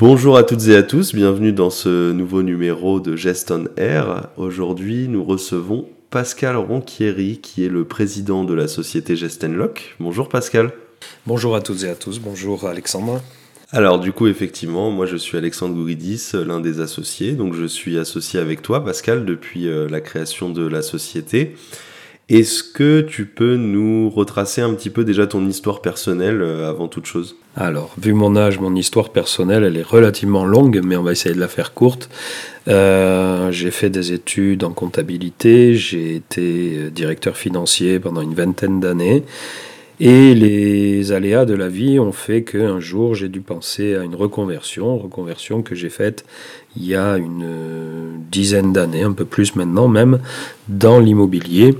Bonjour à toutes et à tous, bienvenue dans ce nouveau numéro de Gest on Air. Aujourd'hui, nous recevons Pascal Ronchieri, qui est le président de la société Gestenlock. Bonjour Pascal. Bonjour à toutes et à tous, bonjour Alexandre. Alors du coup, effectivement, moi je suis Alexandre Gouridis, l'un des associés. Donc je suis associé avec toi, Pascal, depuis euh, la création de la société. Est-ce que tu peux nous retracer un petit peu déjà ton histoire personnelle euh, avant toute chose? Alors, vu mon âge, mon histoire personnelle, elle est relativement longue, mais on va essayer de la faire courte. Euh, j'ai fait des études en comptabilité, j'ai été euh, directeur financier pendant une vingtaine d'années. Et les aléas de la vie ont fait qu'un jour j'ai dû penser à une reconversion, reconversion que j'ai faite il y a une dizaine d'années, un peu plus maintenant même, dans l'immobilier.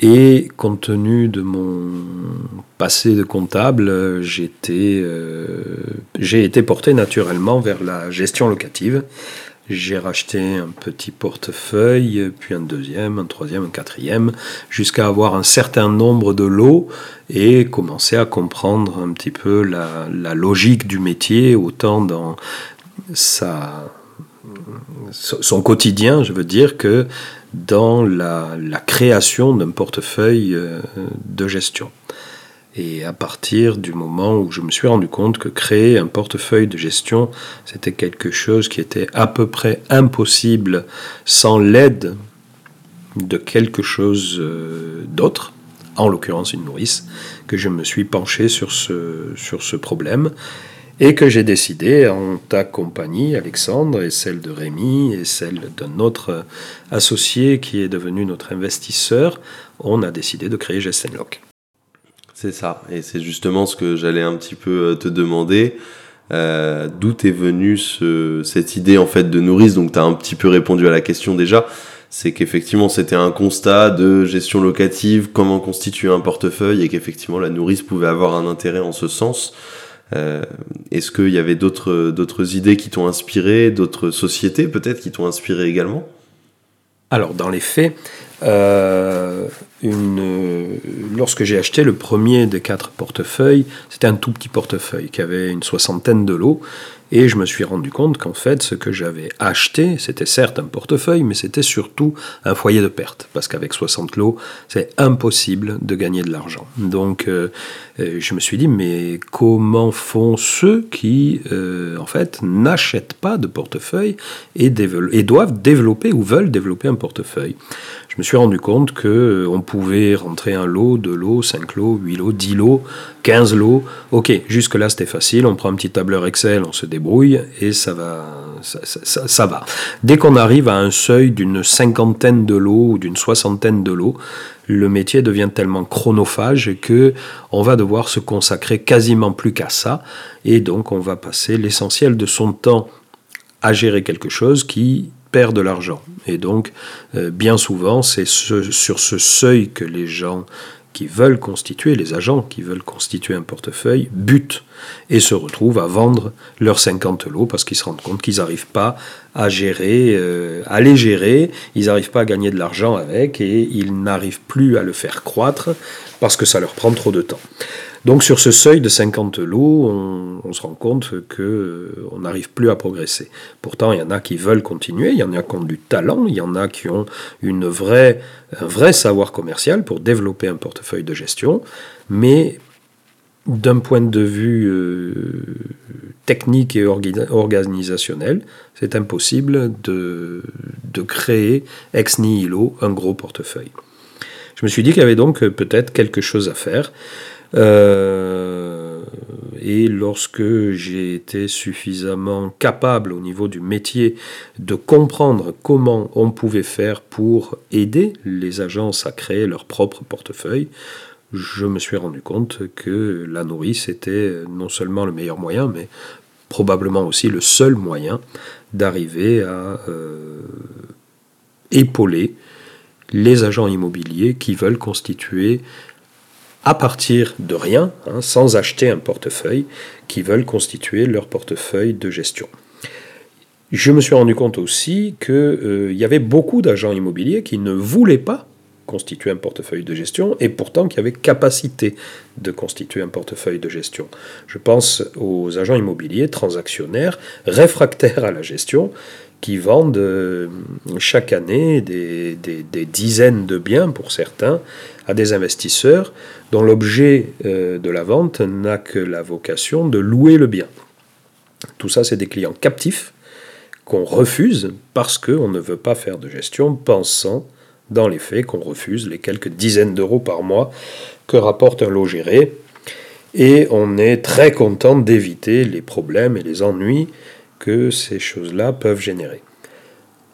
Et compte tenu de mon passé de comptable, euh, j'ai été porté naturellement vers la gestion locative. J'ai racheté un petit portefeuille, puis un deuxième, un troisième, un quatrième, jusqu'à avoir un certain nombre de lots et commencer à comprendre un petit peu la, logique du métier, autant dans son quotidien, je veux dire, que dans la, création d'un portefeuille euh, de gestion. Et à partir du moment où je me suis rendu compte que créer un portefeuille de gestion, c'était quelque chose qui était à peu près impossible sans l'aide de quelque chose euh, d'autre, en l'occurrence une nourrice, que je me suis penché sur ce, sur ce problème et que j'ai décidé, en ta compagnie, Alexandre, et celle de Rémi, et celle d'un autre associé qui est devenu notre investisseur, on a décidé de créer Gestenlock. C'est ça, et c'est justement ce que j'allais un petit peu euh, te demander. Euh, D'où est venue ce, cette idée en fait de nourrice Donc tu as un petit peu répondu à la question déjà. C'est qu'effectivement c'était un constat de gestion locative, comment constituer un portefeuille, et qu'effectivement la nourrice pouvait avoir un intérêt en ce sens. Euh, est-ce qu'il y avait d'autres, d'autres idées qui t'ont inspiré, d'autres sociétés peut-être qui t'ont inspiré également? Alors, dans les faits, euh, une, lorsque j'ai acheté le premier des quatre portefeuilles, c'était un tout petit portefeuille qui avait une soixantaine de lots. Et je me suis rendu compte qu'en fait, ce que j'avais acheté, c'était certes un portefeuille, mais c'était surtout un foyer de perte. Parce qu'avec 60 lots, c'est impossible de gagner de l'argent. Donc, euh, euh, je me suis dit, mais comment font ceux qui, euh, en fait, n'achètent pas de portefeuille et doivent développer ou veulent développer un portefeuille? Je me suis rendu compte que euh, on pouvait rentrer un lot, deux lots, cinq lots, huit lots, dix lots, quinze lots. Ok, jusque-là c'était facile, on prend un petit tableur Excel, on se débrouille et ça va. Ça, va. Dès qu'on arrive à un seuil d'une cinquantaine de lots ou d'une soixantaine de lots, le métier devient tellement chronophage que on va devoir se consacrer quasiment plus qu'à ça et donc on va passer l'essentiel de son temps à gérer quelque chose qui de l'argent. Et donc, euh, bien souvent, c'est sur ce seuil que les gens qui veulent constituer, les agents qui veulent constituer un portefeuille, butent et se retrouvent à vendre leurs 50 lots parce qu'ils se rendent compte qu'ils n'arrivent pas à gérer, euh, à les gérer, ils n'arrivent pas à gagner de l'argent avec et ils n'arrivent plus à le faire croître parce que ça leur prend trop de temps. Donc sur ce seuil de 50 lots, on, se rend compte qu'on euh, n'arrive plus à progresser. Pourtant, il y en a qui veulent continuer, il y en a qui ont du talent, il y en a qui ont une vraie, un vrai savoir commercial pour développer un portefeuille de gestion, mais d'un point de vue euh, technique et organisationnel, c'est impossible de, de créer ex nihilo un gros portefeuille. Je me suis dit qu'il y avait donc peut-être quelque chose à faire. Euh, et lorsque j'ai été suffisamment capable au niveau du métier de comprendre comment on pouvait faire pour aider les agences à créer leur propre portefeuille, je me suis rendu compte que la nourrice était non seulement le meilleur moyen, mais probablement aussi le seul moyen d'arriver à euh, épauler les agents immobiliers qui veulent constituer à partir de rien, hein, sans acheter un portefeuille, qui veulent constituer leur portefeuille de gestion. Je me suis rendu compte aussi qu'il euh, y avait beaucoup d'agents immobiliers qui ne voulaient pas constituer un portefeuille de gestion et pourtant qui avaient capacité de constituer un portefeuille de gestion. Je pense aux agents immobiliers transactionnaires réfractaires à la gestion qui vendent euh, chaque année des, dizaines de biens pour certains à des investisseurs dont l'objet euh, de la vente n'a que la vocation de louer le bien. Tout ça, c'est des clients captifs qu'on refuse parce qu'on ne veut pas faire de gestion pensant dans les faits qu'on refuse les quelques dizaines d'euros par mois que rapporte un lot géré. Et on est très content d'éviter les problèmes et les ennuis que ces choses-là peuvent générer.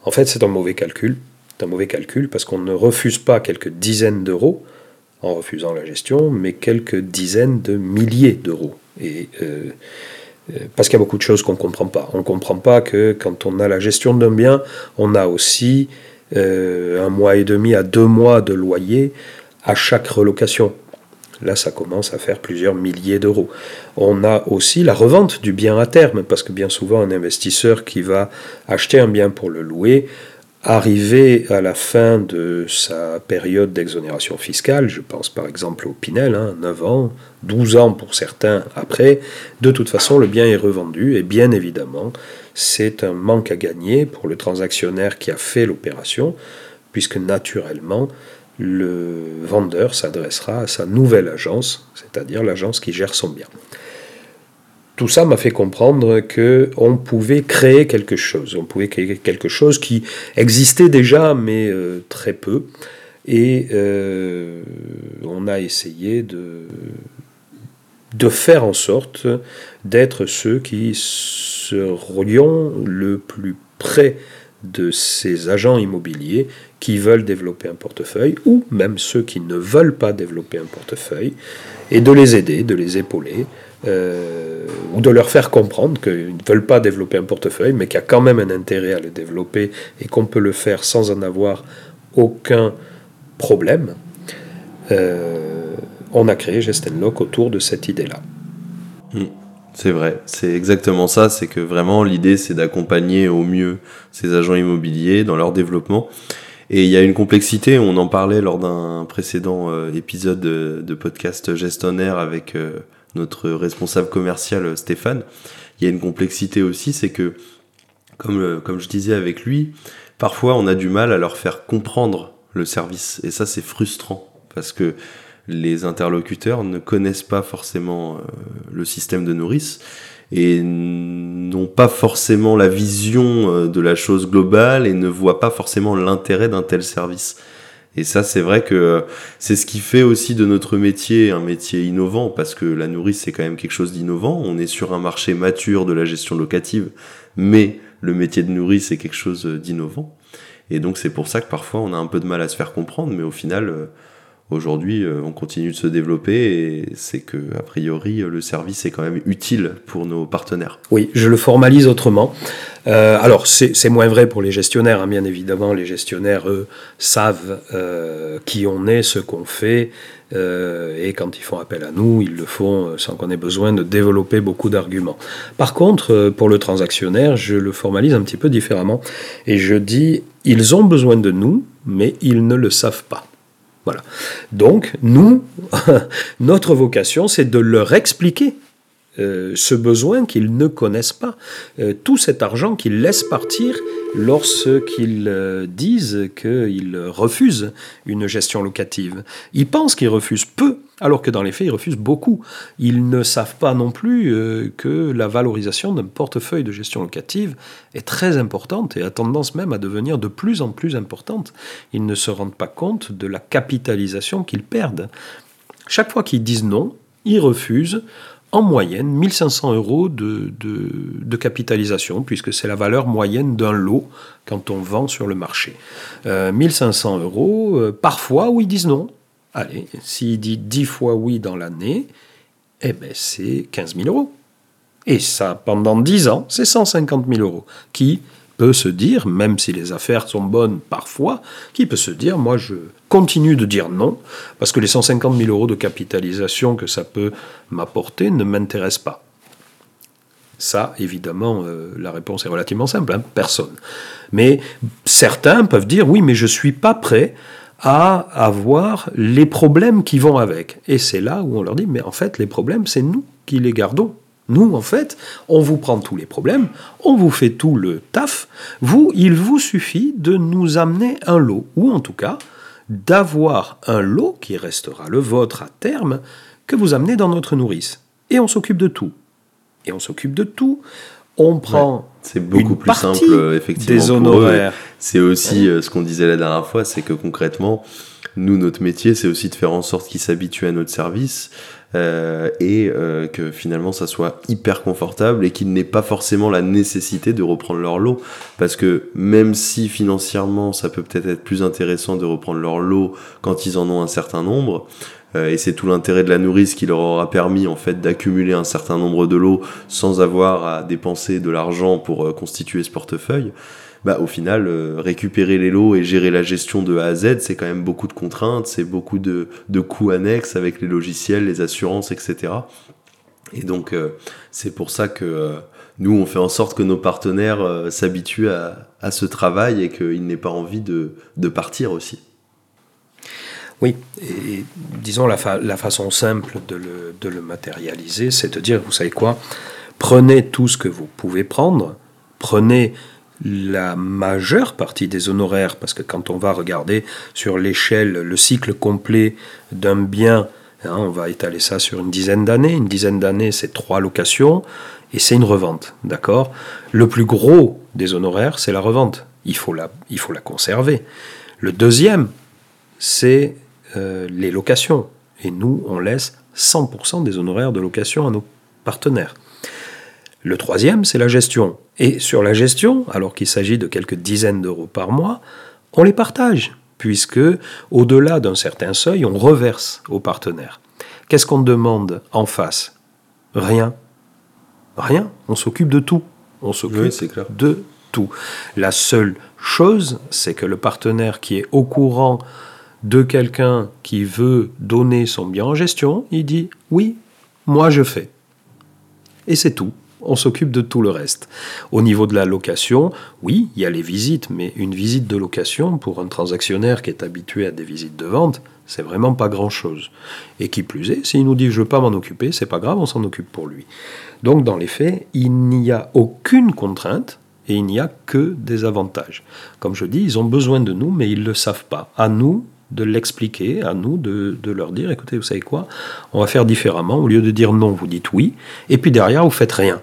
En fait, c'est un mauvais calcul. C'est un mauvais calcul parce qu'on ne refuse pas quelques dizaines d'euros en refusant la gestion, mais quelques dizaines de milliers d'euros. Et euh, euh, parce qu'il y a beaucoup de choses qu'on ne comprend pas. On ne comprend pas que quand on a la gestion d'un bien, on a aussi euh, un mois et demi à deux mois de loyer à chaque relocation. Là, ça commence à faire plusieurs milliers d'euros. On a aussi la revente du bien à terme, parce que bien souvent, un investisseur qui va acheter un bien pour le louer Arrivé à la fin de sa période d'exonération fiscale, je pense par exemple au Pinel, 9 hein, ans, 12 ans pour certains après, de toute façon le bien est revendu et bien évidemment c'est un manque à gagner pour le transactionnaire qui a fait l'opération, puisque naturellement le vendeur s'adressera à sa nouvelle agence, c'est-à-dire l'agence qui gère son bien tout ça m'a fait comprendre que on pouvait créer quelque chose. On pouvait créer quelque chose qui existait déjà, mais euh, très peu. Et euh, on a essayé de, faire en sorte d'être ceux qui serions le plus près de ces agents immobiliers qui veulent développer un portefeuille, ou même ceux qui ne veulent pas développer un portefeuille, et de les aider, de les épauler, euh, ou de leur faire comprendre qu'ils ne veulent pas développer un portefeuille, mais qu'il y a quand même un intérêt à le développer et qu'on peut le faire sans en avoir aucun problème, euh, on a créé Gestenlock autour de cette idée-là. Hmm. C'est vrai, c'est exactement ça, c'est que vraiment l'idée c'est d'accompagner au mieux ces agents immobiliers dans leur développement. Et il y a une complexité, on en parlait lors d'un précédent euh, épisode de, podcast Gestionnaire avec notre responsable commercial euh, Stéphane, il y a une complexité aussi, c'est que, comme, euh, comme je disais avec lui, parfois on a du mal à leur faire comprendre le service. Et ça, c'est frustrant, parce que les interlocuteurs ne connaissent pas forcément euh, le système de nourrice et n'ont pas forcément la vision de la chose globale et ne voient pas forcément l'intérêt d'un tel service. Et ça, c'est vrai que c'est ce qui fait aussi de notre métier un métier innovant, parce que la nourrice, c'est quand même quelque chose d'innovant. On est sur un marché mature de la gestion locative, mais le métier de nourrice, c'est quelque chose d'innovant. Et donc, c'est pour ça que parfois, on a un peu de mal à se faire comprendre, mais au final, euh, Aujourd'hui, euh, on continue de se développer et c'est que, a priori, le service est quand même utile pour nos partenaires. Oui, je le formalise autrement. Euh, alors, c'est moins vrai pour les gestionnaires, hein, bien évidemment. Les gestionnaires, eux, savent euh, qui on est, ce qu'on fait. et quand ils font appel à nous, ils le font sans qu'on ait besoin de développer beaucoup d'arguments. Par contre, pour le transactionnaire, je le formalise un petit peu différemment. Et je dis, ils ont besoin de nous, mais ils ne le savent pas. Voilà. Donc, nous, notre vocation, c'est de leur expliquer euh, ce besoin qu'ils ne connaissent pas, euh, tout cet argent qu'ils laissent partir lorsqu'ils euh, disent qu'ils refusent une gestion locative. Ils pensent qu'ils refusent peu, alors que dans les faits, ils refusent beaucoup. Ils ne savent pas non plus que la valorisation d'un portefeuille de gestion locative est très importante et a tendance même à devenir de plus en plus importante. Ils ne se rendent pas compte de la capitalisation qu'ils perdent. Chaque fois qu'ils disent non, ils refusent en moyenne 1500 euros de, capitalisation, puisque c'est la valeur moyenne d'un lot quand on vend sur le marché. 1500 euh, euros, euh, parfois où ils disent non. Allez, s'il dit 10 fois oui dans l'année, eh ben c'est 15 000 euros. Et ça, pendant 10 ans, c'est 150 000 euros, qui peut se dire, même si les affaires sont bonnes parfois, qui peut se dire, moi je continue de dire non, parce que les 150 000 euros de capitalisation que ça peut m'apporter ne m'intéressent pas. Ça, évidemment, euh, la réponse est relativement simple, hein, personne. Mais certains peuvent dire, oui, mais je ne suis pas prêt à avoir les problèmes qui vont avec. Et c'est là où on leur dit, mais en fait, les problèmes, c'est nous qui les gardons. Nous, en fait, on vous prend tous les problèmes, on vous fait tout le taf. Vous, il vous suffit de nous amener un lot, ou en tout cas, d'avoir un lot qui restera le vôtre à terme, que vous amenez dans notre nourrice. Et on s'occupe de tout. Et on s'occupe de tout. On prend. c'est beaucoup plus simple, effectivement. Des honoraires. C'est aussi euh, ce qu'on disait la dernière fois, c'est que concrètement, nous, notre métier, c'est aussi de faire en sorte qu'ils s'habituent à notre service. Euh, et euh, que finalement ça soit hyper confortable et qu'ils n'aient pas forcément la nécessité de reprendre leur lot. Parce que même si financièrement ça peut peut-être être plus intéressant de reprendre leur lot quand ils en ont un certain nombre, et c'est tout l'intérêt de la nourrice qui leur aura permis en fait d'accumuler un certain nombre de lots sans avoir à dépenser de l'argent pour constituer ce portefeuille bah, au final, euh, récupérer les lots et gérer la gestion de A à Z, c'est quand même beaucoup de contraintes, c'est beaucoup de, de coûts annexes avec les logiciels, les assurances, etc. Et donc, euh, c'est pour ça que euh, nous, on fait en sorte que nos partenaires s'habituent à, à, ce travail et qu'ils n'aient pas envie de, de partir aussi. Oui, et disons la, fa la façon simple de le, de le matérialiser, c'est de dire, vous savez quoi, prenez tout ce que vous pouvez prendre, prenez la majeure partie des honoraires, parce que quand on va regarder sur l'échelle le cycle complet d'un bien, hein, on va étaler ça sur une dizaine d'années. Une dizaine d'années, c'est trois locations et c'est une revente, d'accord? Le plus gros des honoraires, c'est la revente. Il faut la, il faut la conserver. Le deuxième, c'est euh, les locations. Et nous, on laisse 100% des honoraires de location à nos partenaires. Le troisième, c'est la gestion. Et sur la gestion, alors qu'il s'agit de quelques dizaines d'euros par mois, on les partage, puisque au-delà d'un certain seuil, on reverse aux partenaires. Qu'est-ce qu'on demande en face? Rien. Rien. On s'occupe de tout. On s'occupe de tout. La seule chose, c'est que le partenaire qui est au courant de quelqu'un qui veut donner son bien en gestion, il dit oui, moi je fais. Et c'est tout on s'occupe de tout le reste. Au niveau de la location, oui, il y a les visites, mais une visite de location pour un transactionnaire qui est habitué à des visites de vente, c'est vraiment pas grand-chose. Et qui plus est, s'il nous dit je veux pas m'en occuper, c'est pas grave, on s'en occupe pour lui. Donc dans les faits, il n'y a aucune contrainte et il n'y a que des avantages. Comme je dis, ils ont besoin de nous, mais ils ne le savent pas. À nous de l'expliquer, à nous de, de, leur dire, écoutez, vous savez quoi, on va faire différemment. Au lieu de dire non, vous dites oui, et puis derrière, vous faites rien.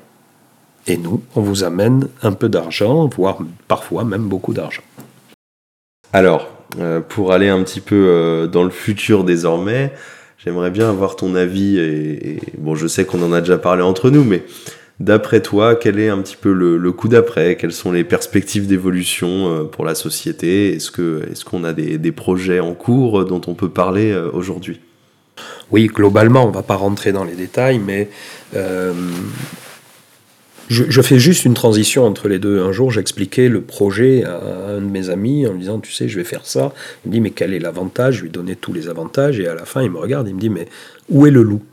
Et nous, on vous amène un peu d'argent, voire parfois même beaucoup d'argent. Alors, euh, pour aller un petit peu euh, dans le futur désormais, j'aimerais bien avoir ton avis. Et, bon, je sais qu'on en a déjà parlé entre nous, mais d'après toi, quel est un petit peu le, coup d'après? Quelles sont les perspectives d'évolution euh, pour la société? Est-ce qu'on a des, des, projets en cours dont on peut parler aujourd'hui? Oui, globalement, on ne va pas rentrer dans les détails, mais je, fais juste une transition entre les deux. Un jour, j'expliquais le projet à un de mes amis en lui disant, tu sais, je vais faire ça. Il me dit, mais quel est l'avantage? Je lui donnais tous les avantages et à la fin, il me regarde, il me dit, mais où est le loup?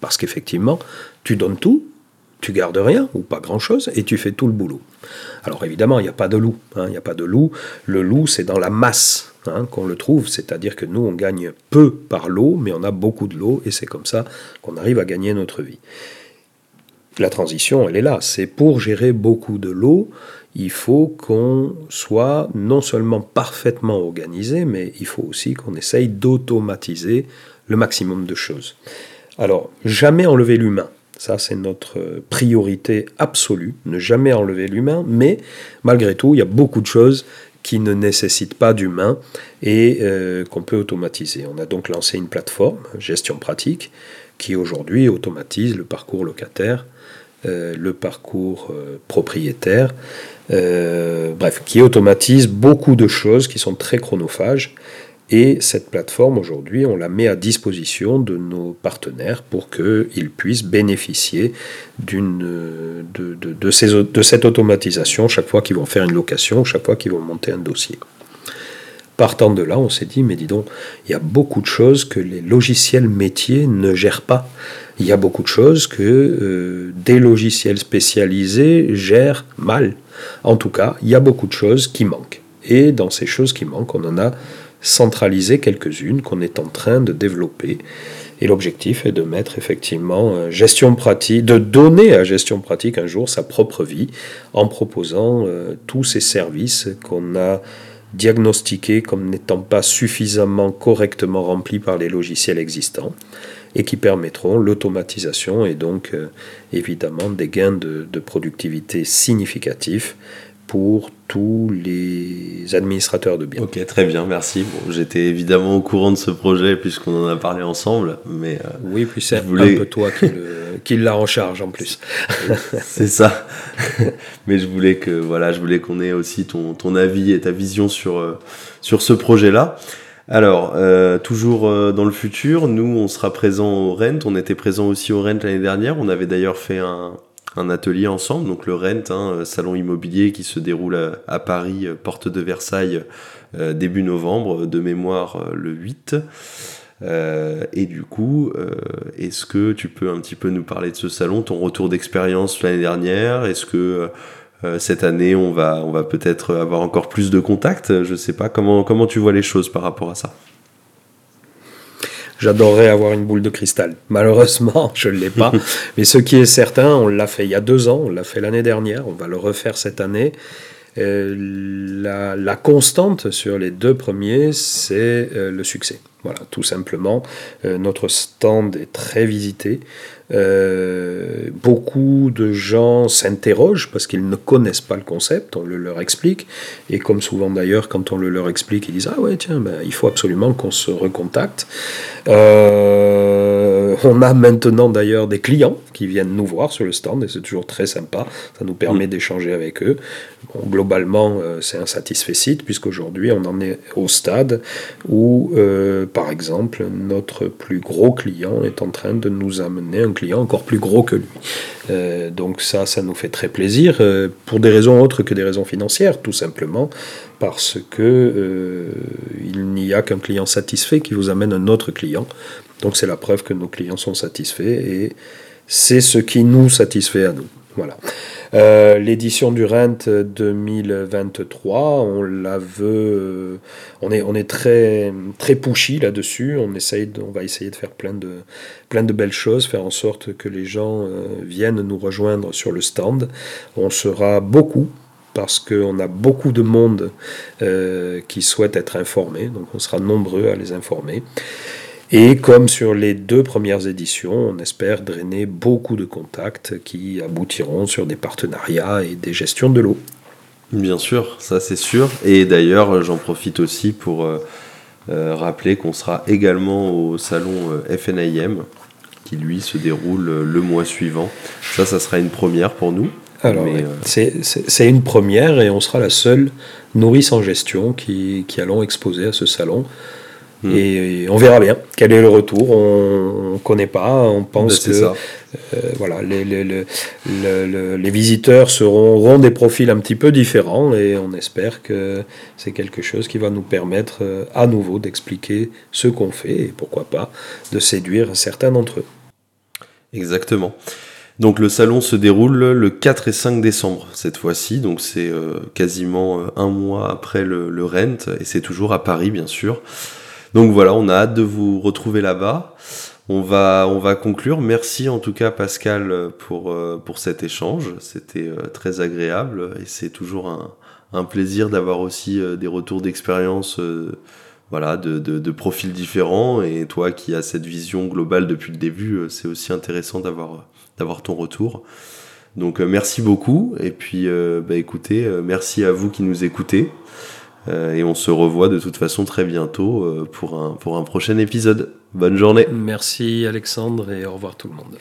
Parce qu'effectivement, tu donnes tout, tu gardes rien ou pas grand-chose et tu fais tout le boulot. Alors évidemment, il n'y a pas de loup. Hein, il n'y a pas de loup. Le loup, c'est dans la masse hein, qu'on le trouve, c'est-à-dire que nous, on gagne peu par l'eau, mais on a beaucoup de l'eau et c'est comme ça qu'on arrive à gagner notre vie la transition, elle est là. C'est pour gérer beaucoup de l'eau, il faut qu'on soit non seulement parfaitement organisé, mais il faut aussi qu'on essaye d'automatiser le maximum de choses. Alors, jamais enlever l'humain. Ça, c'est notre priorité absolue, ne jamais enlever l'humain, mais malgré tout, il y a beaucoup de choses qui ne nécessitent pas d'humain et euh, qu'on peut automatiser. On a donc lancé une plateforme, gestion pratique, qui aujourd'hui automatise le parcours locataire, euh, le parcours euh, propriétaire, euh, bref, qui automatise beaucoup de choses qui sont très chronophages. Et cette plateforme, aujourd'hui, on la met à disposition de nos partenaires pour qu'ils puissent bénéficier de cette automatisation chaque fois qu'ils vont faire une location, chaque fois qu'ils vont monter un dossier. Partant de là, on s'est dit, mais dis donc, il y a beaucoup de choses que les logiciels métiers ne gèrent pas. Il y a beaucoup de choses que euh, des logiciels spécialisés gèrent mal. En tout cas, il y a beaucoup de choses qui manquent. Et dans ces choses qui manquent, on en a centraliser quelques-unes qu'on est en train de développer. Et l'objectif est de mettre effectivement euh, gestion pratique, de donner à gestion pratique un jour sa propre vie en proposant euh, tous ces services qu'on a diagnostiqués comme n'étant pas suffisamment correctement remplis par les logiciels existants et qui permettront l'automatisation et donc euh, évidemment des gains de, de productivité significatifs pour tous les administrateurs de biens. Ok, très bien, merci. Bon, J'étais évidemment au courant de ce projet puisqu'on en a parlé ensemble, mais... Euh, oui, puis c'est voulais... un peu toi qui, le, qui l'a en charge en plus. c'est ça. mais je voulais que voilà, je voulais qu'on ait aussi ton, ton avis et ta vision sur, euh, sur ce projet-là. Alors, euh, toujours euh, dans le futur, nous, on sera présent au Rent. On était présent aussi au Rent l'année dernière. On avait d'ailleurs fait un, un atelier ensemble, donc le Rent, hein, salon immobilier qui se déroule à, Paris, euh, porte de Versailles, euh, début novembre, de mémoire euh, le 8. et du coup, est-ce que tu peux un petit peu nous parler de ce salon, ton retour d'expérience l'année dernière? Est-ce que cette année, on va, on va peut-être avoir encore plus de contacts? Je sais pas, comment, comment tu vois les choses par rapport à ça? J'adorerais avoir une boule de cristal. Malheureusement, je ne l'ai pas. Mais ce qui est certain, on l'a fait il y a deux ans, on l'a fait l'année dernière, on va le refaire cette année. Euh, la, la, constante sur les deux premiers, c'est euh, le succès. Voilà, tout simplement. Euh, notre stand est très visité. Euh, beaucoup de gens s'interrogent parce qu'ils ne connaissent pas le concept, on le leur explique, et comme souvent d'ailleurs, quand on le leur explique, ils disent Ah ouais, tiens, ben, il faut absolument qu'on se recontacte. Euh, on a maintenant d'ailleurs des clients qui viennent nous voir sur le stand, et c'est toujours très sympa, ça nous permet mm. d'échanger avec eux. Bon, globalement, c'est un satisfait site, puisqu'aujourd'hui, on en est au stade où, par exemple, notre plus gros client est en train de nous amener un client encore plus gros que lui. Euh, donc ça, ça nous fait très plaisir, euh, pour des raisons autres que des raisons financières, tout simplement parce que euh, il n'y a qu'un client satisfait qui vous amène un autre client. Donc c'est la preuve que nos clients sont satisfaits et c'est ce qui nous satisfait à nous. Voilà. Euh, l'édition du Rent 2023, on la veut, euh, on est, on est très, très pushy là-dessus. On, on va essayer de faire plein de, plein de belles choses, faire en sorte que les gens euh, viennent nous rejoindre sur le stand. On sera beaucoup parce qu'on a beaucoup de monde qui souhaite être informé, donc on sera nombreux à les informer. Et comme sur les deux premières éditions, on espère drainer beaucoup de contacts qui aboutiront sur des partenariats et des gestions de l'eau. Bien sûr, ça c'est sûr. Et d'ailleurs, j'en profite aussi pour euh, euh, rappeler qu'on sera également au salon euh, FNIM, qui lui se déroule le mois suivant. Ça, ça sera une première pour nous. Alors, c'est une première et on sera la seule nourrice en gestion qui, qui allons exposer à ce salon. Hmm. Et on verra bien quel est le retour. On ne connaît pas. On pense ben, que euh, voilà, les, les, les, les, visiteurs seront, auront des profils un petit peu différents et on espère que c'est quelque chose qui va nous permettre euh, à nouveau d'expliquer ce qu'on fait et pourquoi pas de séduire certains d'entre eux. Exactement. Donc le salon se déroule le 4 et 5 décembre cette fois-ci, donc c'est euh, quasiment un mois après le, le Rent et c'est toujours à Paris bien sûr. Donc voilà, on a hâte de vous retrouver là-bas. On va, on va conclure. Merci en tout cas Pascal pour, euh, pour cet échange. C'était euh, très agréable et c'est toujours un, un plaisir d'avoir aussi euh, des retours d'expérience voilà, de, de, de, profils différents. Et toi qui as cette vision globale depuis le début, c'est aussi intéressant d'avoir, d'avoir ton retour. Donc merci beaucoup. Et puis bah, écoutez, merci à vous qui nous écoutez. Euh, et on se revoit de toute façon très bientôt euh, pour un, pour un prochain épisode. Bonne journée. Merci Alexandre et au revoir tout le monde.